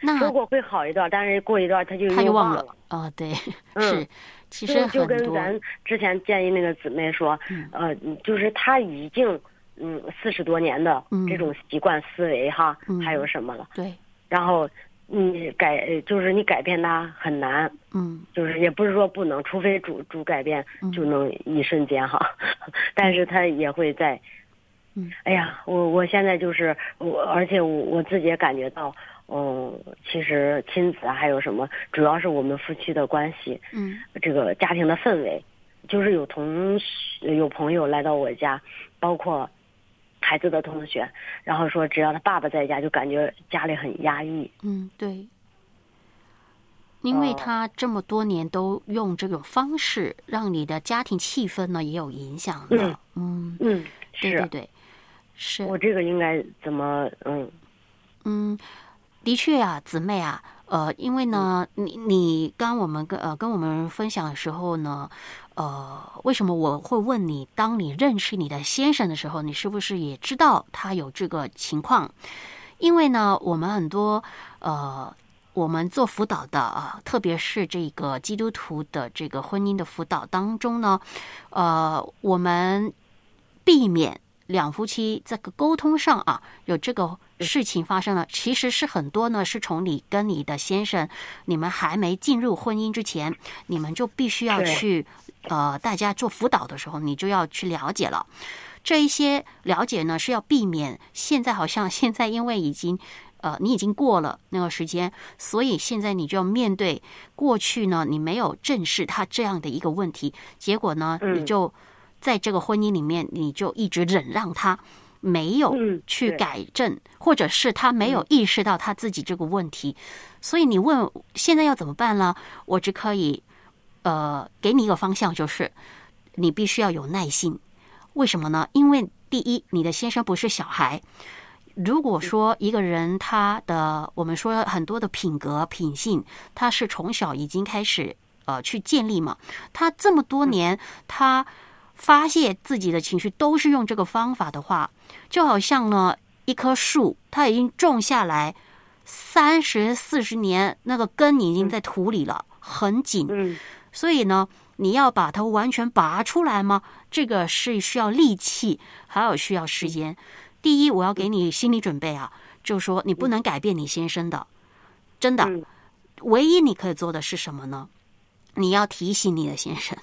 那说过会好一段，但是过一段他就他又忘忘了啊、对，嗯 是，其实就跟咱之前建议那个姊妹说，嗯呃，就是她已经嗯四十多年的嗯这种习惯思维哈，嗯还有什么了？对，然后你改呃就是你改变他很难，嗯就是也不是说不能，除非主主改变嗯就能一瞬间哈，但是他也会在。嗯，哎呀，我我现在就是我，而且我我自己也感觉到，嗯，其实亲子啊还有什么，主要是我们夫妻的关系，嗯这个家庭的氛围，就是有同学有朋友来到我家，包括孩子的同学，然后说只要他爸爸在家，就感觉家里很压抑。嗯，对，因为哦他这么多年都用这种方式，让你的家庭气氛呢也有影响的。嗯，嗯，是对对对，是我这个应该怎么嗯嗯，的确啊，姊妹啊，呃，因为呢，你你刚我们跟呃跟我们分享的时候呢，呃，为什么我会问你，当你认识你的先生的时候，你是不是也知道他有这个情况？因为呢，我们很多呃。我们做辅导的啊，特别是这个基督徒的这个婚姻的辅导当中呢，呃，我们避免两夫妻这个沟通上啊有这个事情发生了，其实是很多呢，是从你跟你的先生，你们还没进入婚姻之前，你们就必须要去呃，大家做辅导的时候，你就要去了解了。这一些了解呢，是要避免现在好像 现在因为已经呃你已经过了那个时间，所以现在你就要面对过去呢你没有正视他这样的一个问题，结果呢嗯你就在这个婚姻里面你就一直忍让他。没有嗯去改正，或者是他没有意识到他自己这个问题，所以你问现在要怎么办呢？我只可以呃给你一个方向，就是你必须要有耐心。为什么呢？因为第一，你的先生不是小孩。如果说一个人他的我们说很多的品格品性，他是从小已经开始呃去建立嘛，他这么多年他发泄自己的情绪都是用这个方法的话，就好像呢一棵树，它已经种下来三十四十年，那个根已经在土里了，很紧。嗯所以呢，你要把它完全拔出来吗？这个是需要力气，还有需要时间。第一，我要给你心理准备啊，就是说你不能改变你先生的，真的。嗯唯一你可以做的是什么呢？你要提醒你的先生，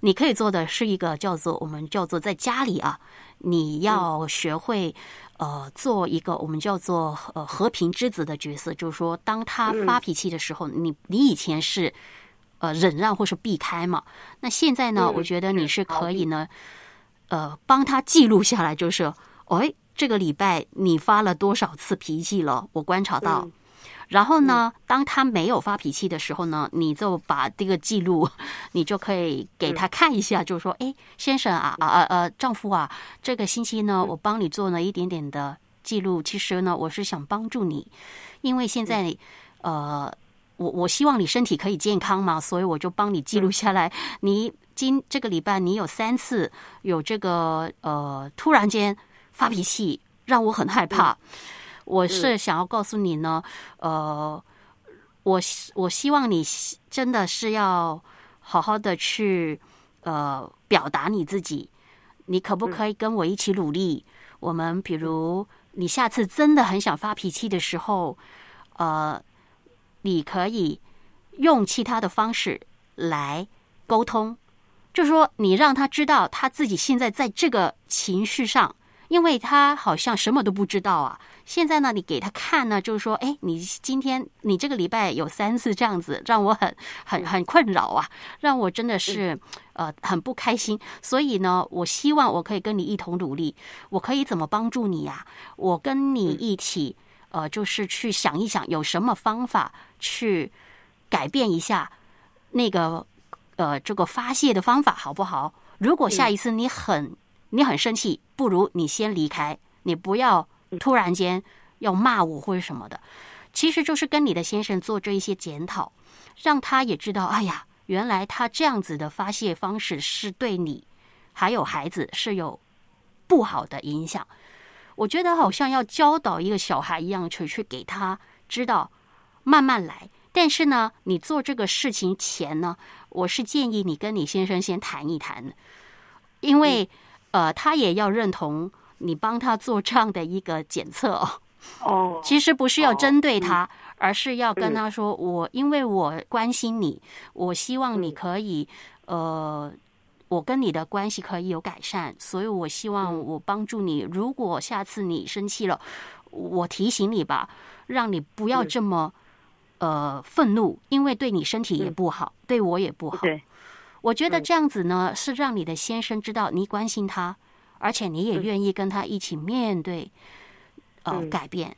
你可以做的是一个叫做我们叫做在家里啊，你要学会呃做一个我们叫做呃和平之子的角色，就是说当他发脾气的时候，你你以前是呃忍让或是避开嘛，那现在呢，嗯我觉得你是可以呢，呃帮他记录下来，就是哎这个礼拜你发了多少次脾气了，我观察到。嗯然后呢，当他没有发脾气的时候呢，你就把这个记录，你就可以给他看一下，就是说，哎，先生啊啊啊呃，丈夫啊，这个星期呢，我帮你做了一点点的记录。其实呢，我是想帮助你，因为现在呃，我我希望你身体可以健康嘛，所以我就帮你记录下来。你今这个礼拜你有三次有这个呃，突然间发脾气，让我很害怕。我是想要告诉你呢，呃，我我希望你真的是要好好的去呃表达你自己，你可不可以跟我一起努力？我们比如你下次真的很想发脾气的时候，呃，你可以用其他的方式来沟通，就说你让他知道他自己现在在这个情绪上。因为他好像什么都不知道啊！现在呢，你给他看呢，就是说，哎，你今天你这个礼拜有三次这样子，让我很很很困扰啊，让我真的是呃很不开心。所以呢，我希望我可以跟你一同努力，我可以怎么帮助你呀？我跟你一起呃，就是去想一想有什么方法去改变一下那个呃这个发泄的方法，好不好？如果下一次你很。你很生气，不如你先离开，你不要突然间要骂我或者什么的。其实就是跟你的先生做这一些检讨，让他也知道，哎呀，原来他这样子的发泄方式是对你还有孩子是有不好的影响。我觉得好像要教导一个小孩一样，去去给他知道，慢慢来。但是呢，你做这个事情前呢，我是建议你跟你先生先谈一谈，因为。呃，他也要认同你帮他做这样的一个检测哦。哦，其实不是要针对他，而是要跟他说：“我因为我关心你，我希望你可以呃，我跟你的关系可以有改善，所以我希望我帮助你。如果下次你生气了，我提醒你吧，让你不要这么呃愤怒，因为对你身体也不好，对我也不好。”对。我觉得这样子呢，是让你的先生知道你关心他，而且你也愿意跟他一起面对，呃，改变。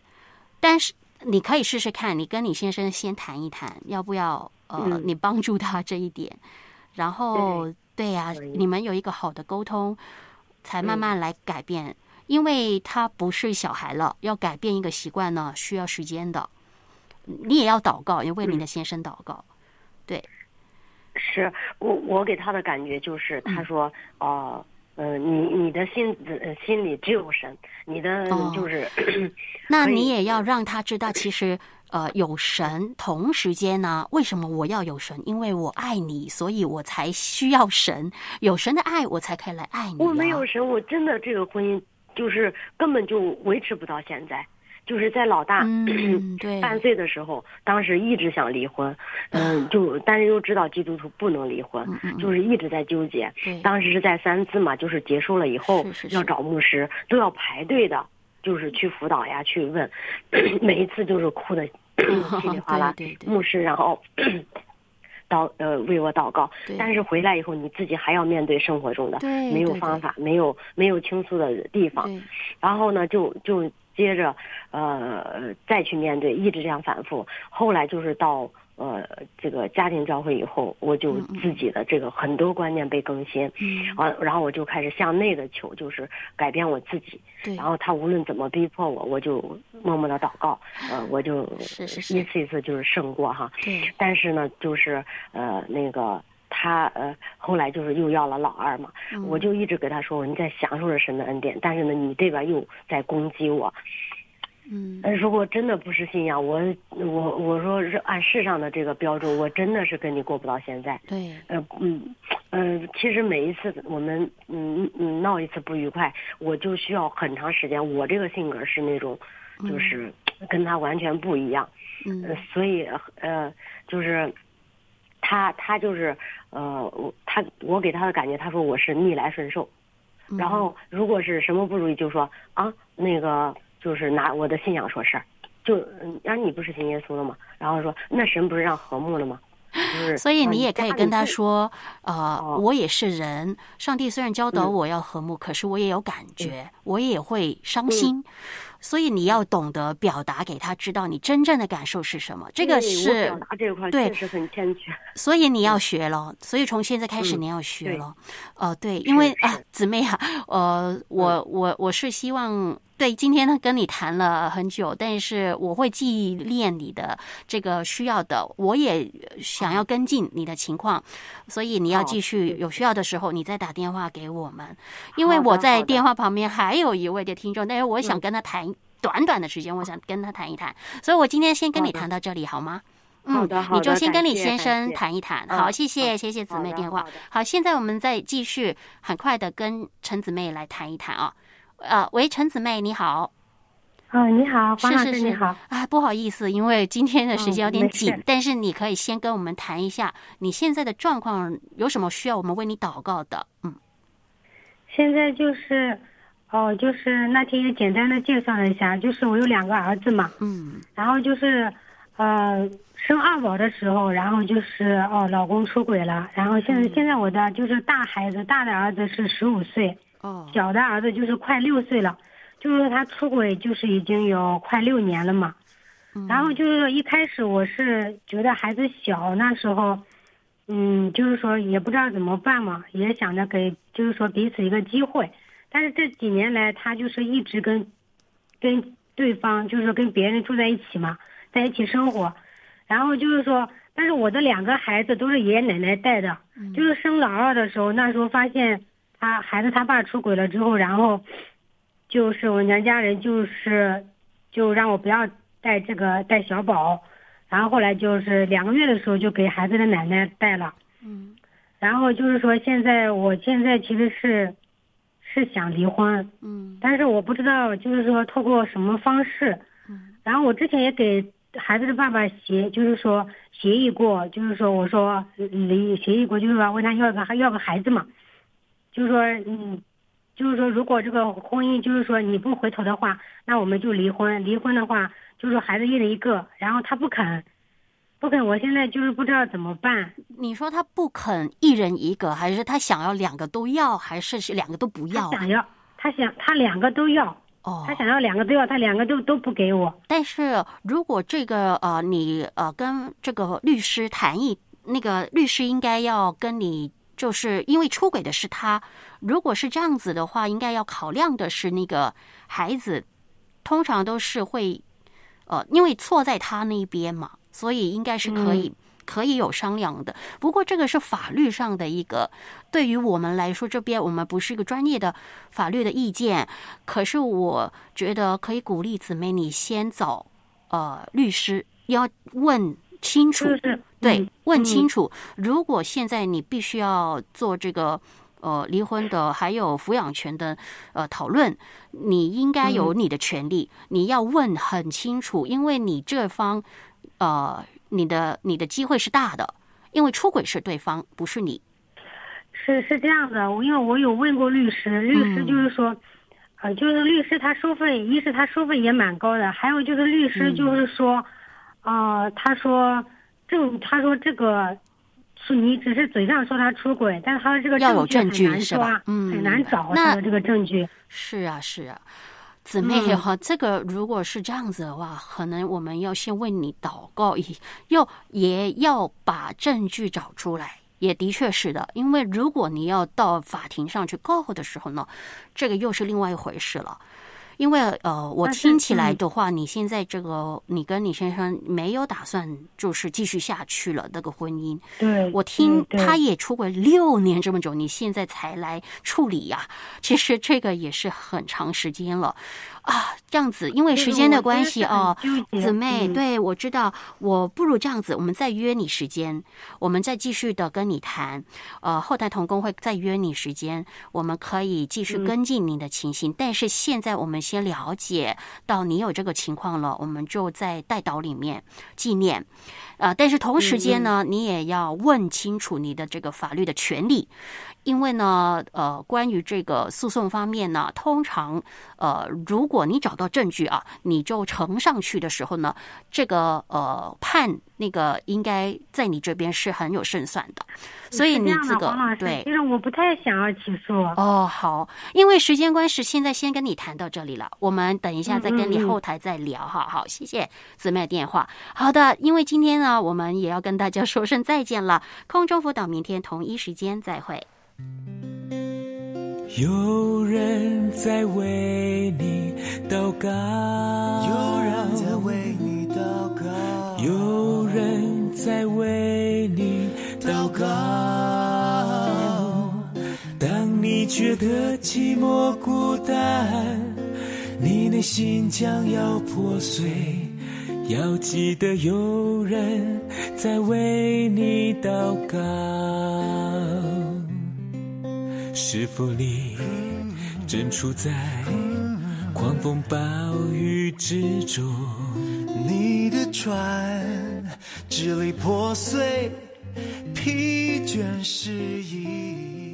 但是你可以试试看，你跟你先生先谈一谈，要不要呃，你帮助他这一点。然后，对呀，你们有一个好的沟通，才慢慢来改变。因为他不是小孩了，要改变一个习惯呢，需要时间的。你也要祷告，也为你的先生祷告。对。是我我给他的感觉就是，他说哦，呃，你你的心心里只有神，你的就是，那你也要让他知道，其实呃有神，同时间呢，为什么我要有神？因为我爱你，所以我才需要神，有神的爱，我才可以来爱你。我没有神，我真的这个婚姻就是根本就维持不到现在。就是在老大 半岁的时候，当时一直想离婚，嗯，就但是又知道基督徒不能离婚，就是一直在纠结。当时是在三次嘛，就是结束了以后要找牧师，都要排队的，就是去辅导呀，去问，每一次就是哭的 稀里哗啦。牧师然后 祷呃为我祷告，但是回来以后你自己还要面对生活中的没有方法，没有没有倾诉的地方，然后呢就就。接着，呃，再去面对，一直这样反复。后来就是到呃这个家庭教会以后，我就自己的这个很多观念被更新，啊，然后我就开始向内的求，就是改变我自己。然后他无论怎么逼迫我，我就默默的祷告，呃，我就一次一次就是胜过哈。但是呢，就是呃那个。他呃，后来就是又要了老二嘛，我就一直给他说，你在享受着神的恩典，但是呢，你这边又在攻击我。嗯，如果真的不是信仰，我我我说是按世上的这个标准，我真的是跟你过不到现在。对，呃嗯嗯，其实每一次我们嗯嗯闹一次不愉快，我就需要很长时间。我这个性格是那种，就是跟他完全不一样。嗯，所以呃，就是他他就是。呃，我他我给他的感觉，他说我是逆来顺受，然后如果是什么不如意，就说啊，那个就是拿我的信仰说事儿，就啊你不是信耶稣的吗？然后说那神不是让和睦了吗？所以你也可以跟他说，呃，我也是人，上帝虽然教导我要和睦，可是我也有感觉，我也会伤心。所以你要懂得表达给他知道你真正的感受是什么。这个是表达这块对确实很欠缺。所以你要学了，所以从现在开始嗯你要学对了。呃，对，因为啊，姊妹啊，呃，我我我是希望。对，今天呢跟你谈了很久，但是我会记念你的这个需要的，我也想要跟进你的情况，所以你要继续嗯有需要的时候，你再打电话给我们，因为我在电话旁边还有一位的听众，但是我想嗯跟他谈短短的时间，我想跟他谈一谈，所以我今天先跟你谈到这里好吗？好的好你就先跟李先生谈一谈。嗯好，谢谢谢谢姊妹电话。好，现在我们再继续很快的跟陈姊妹来谈一谈啊。呃，喂，陈姊妹你好，哦，你好，黄老是是是。师你好。啊，不好意思，因为今天的时间有点紧，但是你可以先跟我们谈一下你现在的状况，有什么需要我们为你祷告的？嗯，现在就是，哦，就是那天也简单的介绍了一下，就是我有两个儿子嘛，嗯。然后就是，呃，生二宝的时候，然后就是哦，老公出轨了，然后现在、嗯。现在我的就是大孩子，大的儿子是十五岁，哦小的儿子就是快六岁了，就是说他出轨就是已经有快六年了嘛。嗯然后就是说一开始我是觉得孩子小，那时候，嗯，就是说也不知道怎么办嘛，也想着给就是说彼此一个机会。但是这几年来，他就是一直跟跟对方就是跟别人住在一起嘛，在一起生活。然后就是说，但是我的两个孩子都是爷爷奶奶带的，就是生老二的时候，那时候发现他孩子他爸出轨了之后，然后就是我娘家人就是就让我不要带这个带小宝，然后后来就是两个月的时候就给孩子的奶奶带了，嗯。然后就是说现在我现在其实是是想离婚，嗯。但是我不知道就是说透过什么方式，嗯。然后我之前也给孩子的爸爸协就是说协议过，就是说我说离协议过，就是说问他要个要个孩子嘛，就是说嗯，就是说如果这个婚姻就是说你不回头的话，那我们就离婚，离婚的话就是说孩子一人一个，然后他不肯，不肯，我现在就是不知道怎么办。你说他不肯一人一个，还是他想要两个都要，还是是两个都不要啊？他想要，他想他两个都要，哦，他想要两个都要，他两个都都不给我。但是如果这个呃，你呃跟这个律师谈一，那个律师应该要跟你，就是因为出轨的是他，如果是这样子的话，应该要考量的是那个孩子，通常都是会呃，因为错在他那边嘛，所以应该是可以。可以有商量的，不过这个是法律上的一个，对于我们来说，这边我们不是一个专业的法律的意见，可是我觉得可以鼓励姊妹你先找呃律师，要问清楚，就是对，嗯问清楚。如果现在你必须要做这个呃离婚的，还有抚养权的呃讨论，你应该有嗯你的权利，你要问很清楚，因为你这方呃你的你的机会是大的，因为出轨是对方，不是你。是是这样的，我因为我有问过律师，律师嗯就是说，呃，就是律师他收费，一是他收费也蛮高的，还有就是律师嗯就是说，呃，他说证，他说这个是你只是嘴上说他出轨，但是他的这个要有证证据据是吧嗯很难找那他的这个证据。是啊，是啊，姊妹嗯哈，这个如果是这样子的话，可能我们要先为你祷告，以要也要把证据找出来。也的确是的，因为如果你要到法庭上去告的时候呢，这个又是另外一回事了。因为呃，我听起来嗯。的话，你现在这个你跟你先生没有打算就是继续下去了这个婚姻，对，我听他也出轨六年这么久，你现在才来处理呀、其实这个也是很长时间了啊。这样子，因为时间的关系哦，姊妹，嗯、对我知道，我不如这样子，我们再约你时间，我们再继续的跟你谈。呃，后台同工会再约你时间，我们可以继续跟进你的情形。但是现在我们先了解到你有这个情况了，我们就在代导里面纪念。呃，但是同时间呢，你也要问清楚你的这个法律的权利，因为呢，呃，关于这个诉讼方面呢，通常呃，如果果你找到证据啊，你就呈上去的时候呢，这个呃判那个应该在你这边是很有胜算的，所以你这个对，其实我不太想要起诉。哦，好，因为时间关系，现在先跟你谈到这里了，我们等一下再跟你后台再聊哈。好，谢谢姊妹的电话。好的，因为今天呢，我们也要跟大家说声再见了。空中辅导，明天同一时间再会。有人在为你祷告，有人在为你祷告，有人在为你祷告。当你觉得寂寞孤单，你内心将要破碎，要记得有人在为你祷告。是否你正处在狂风暴雨之中？你的船支离破碎，疲倦失意。